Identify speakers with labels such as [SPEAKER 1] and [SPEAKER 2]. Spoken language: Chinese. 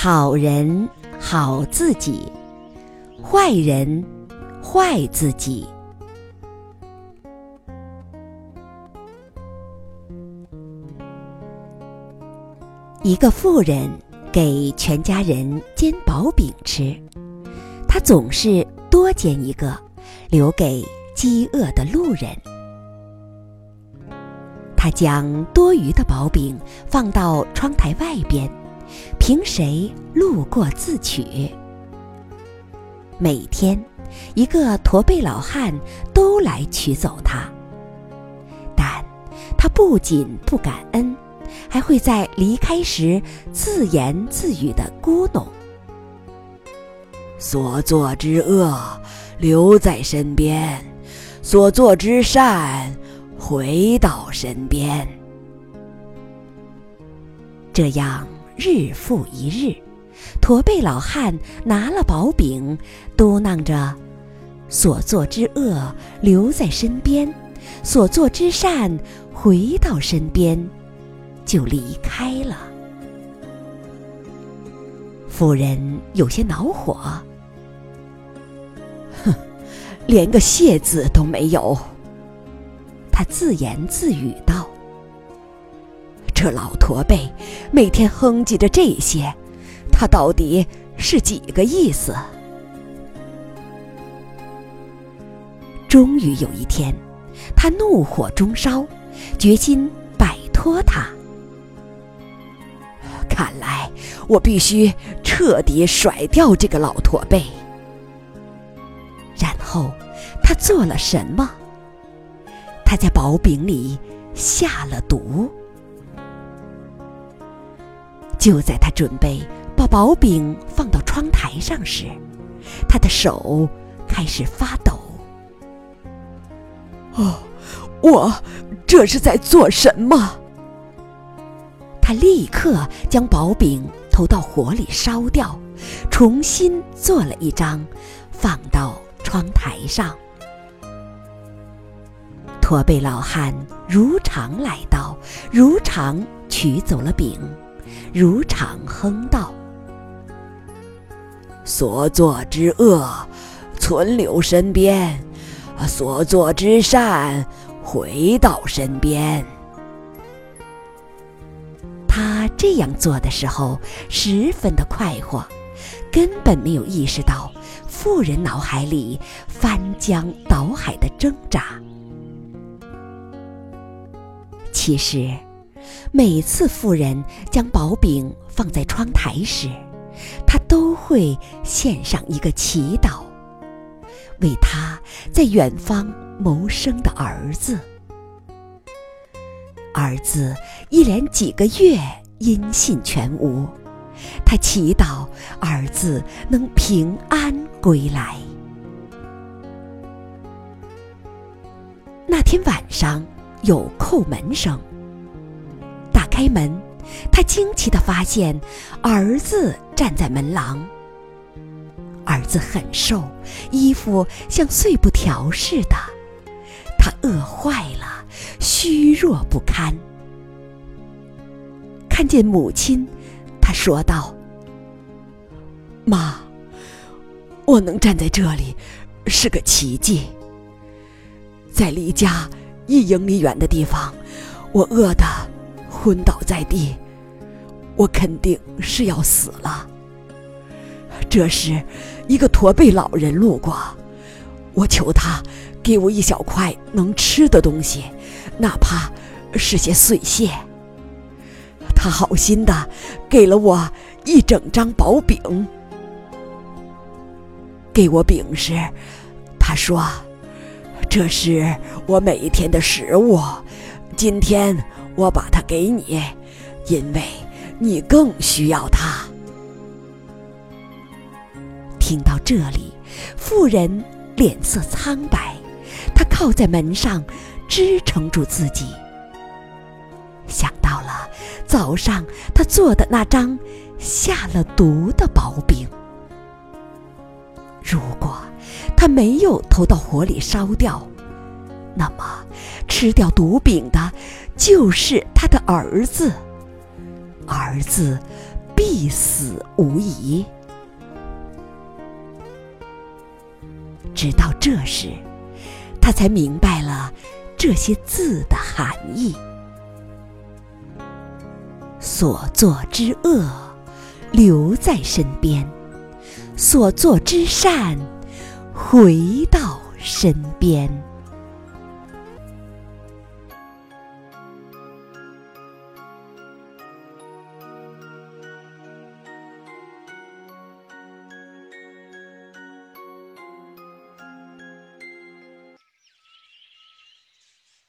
[SPEAKER 1] 好人好自己，坏人坏自己。一个富人给全家人煎薄饼吃，他总是多煎一个，留给饥饿的路人。他将多余的薄饼放到窗台外边，凭谁路过自取。每天，一个驼背老汉都来取走它，但他不仅不感恩。还会在离开时自言自语的咕哝：“
[SPEAKER 2] 所作之恶留在身边，所作之善回到身边。”
[SPEAKER 1] 这样日复一日，驼背老汉拿了薄饼，嘟囔着：“所作之恶留在身边，所作之善回到身边。”就离开了。妇人有些恼火，
[SPEAKER 2] 哼，连个谢字都没有。
[SPEAKER 1] 他自言自语道：“
[SPEAKER 2] 这老驼背每天哼唧着这些，他到底是几个意思？”
[SPEAKER 1] 终于有一天，他怒火中烧，决心摆脱他。
[SPEAKER 2] 看来我必须彻底甩掉这个老驼背。
[SPEAKER 1] 然后他做了什么？他在薄饼里下了毒。就在他准备把薄饼放到窗台上时，他的手开始发抖。
[SPEAKER 2] 哦，我这是在做什么？
[SPEAKER 1] 他立刻将薄饼投到火里烧掉，重新做了一张，放到窗台上。驼背老汉如常来到，如常取走了饼，如常哼道：“
[SPEAKER 2] 所作之恶存留身边，所作之善回到身边。”
[SPEAKER 1] 他这样做的时候十分的快活，根本没有意识到妇人脑海里翻江倒海的挣扎。其实，每次妇人将薄饼放在窗台时，他都会献上一个祈祷，为他在远方谋生的儿子。儿子一连几个月音信全无，他祈祷儿子能平安归来。那天晚上有叩门声，开门，他惊奇的发现儿子站在门廊。儿子很瘦，衣服像碎布条似的，他饿坏了。虚弱不堪。看见母亲，他说道：“
[SPEAKER 2] 妈，我能站在这里，是个奇迹。在离家一英里远的地方，我饿得昏倒在地，我肯定是要死了。这时，一个驼背老人路过，我求他给我一小块能吃的东西。”哪怕是些碎屑，他好心的给了我一整张薄饼。给我饼时，他说：“这是我每一天的食物，今天我把它给你，因为你更需要它。”
[SPEAKER 1] 听到这里，妇人脸色苍白，她靠在门上。支撑住自己，想到了早上他做的那张下了毒的薄饼。如果他没有投到火里烧掉，那么吃掉毒饼的就是他的儿子。儿子必死无疑。直到这时，他才明白了这些字的含义：所作之恶，留在身边；所作之善，回到身边。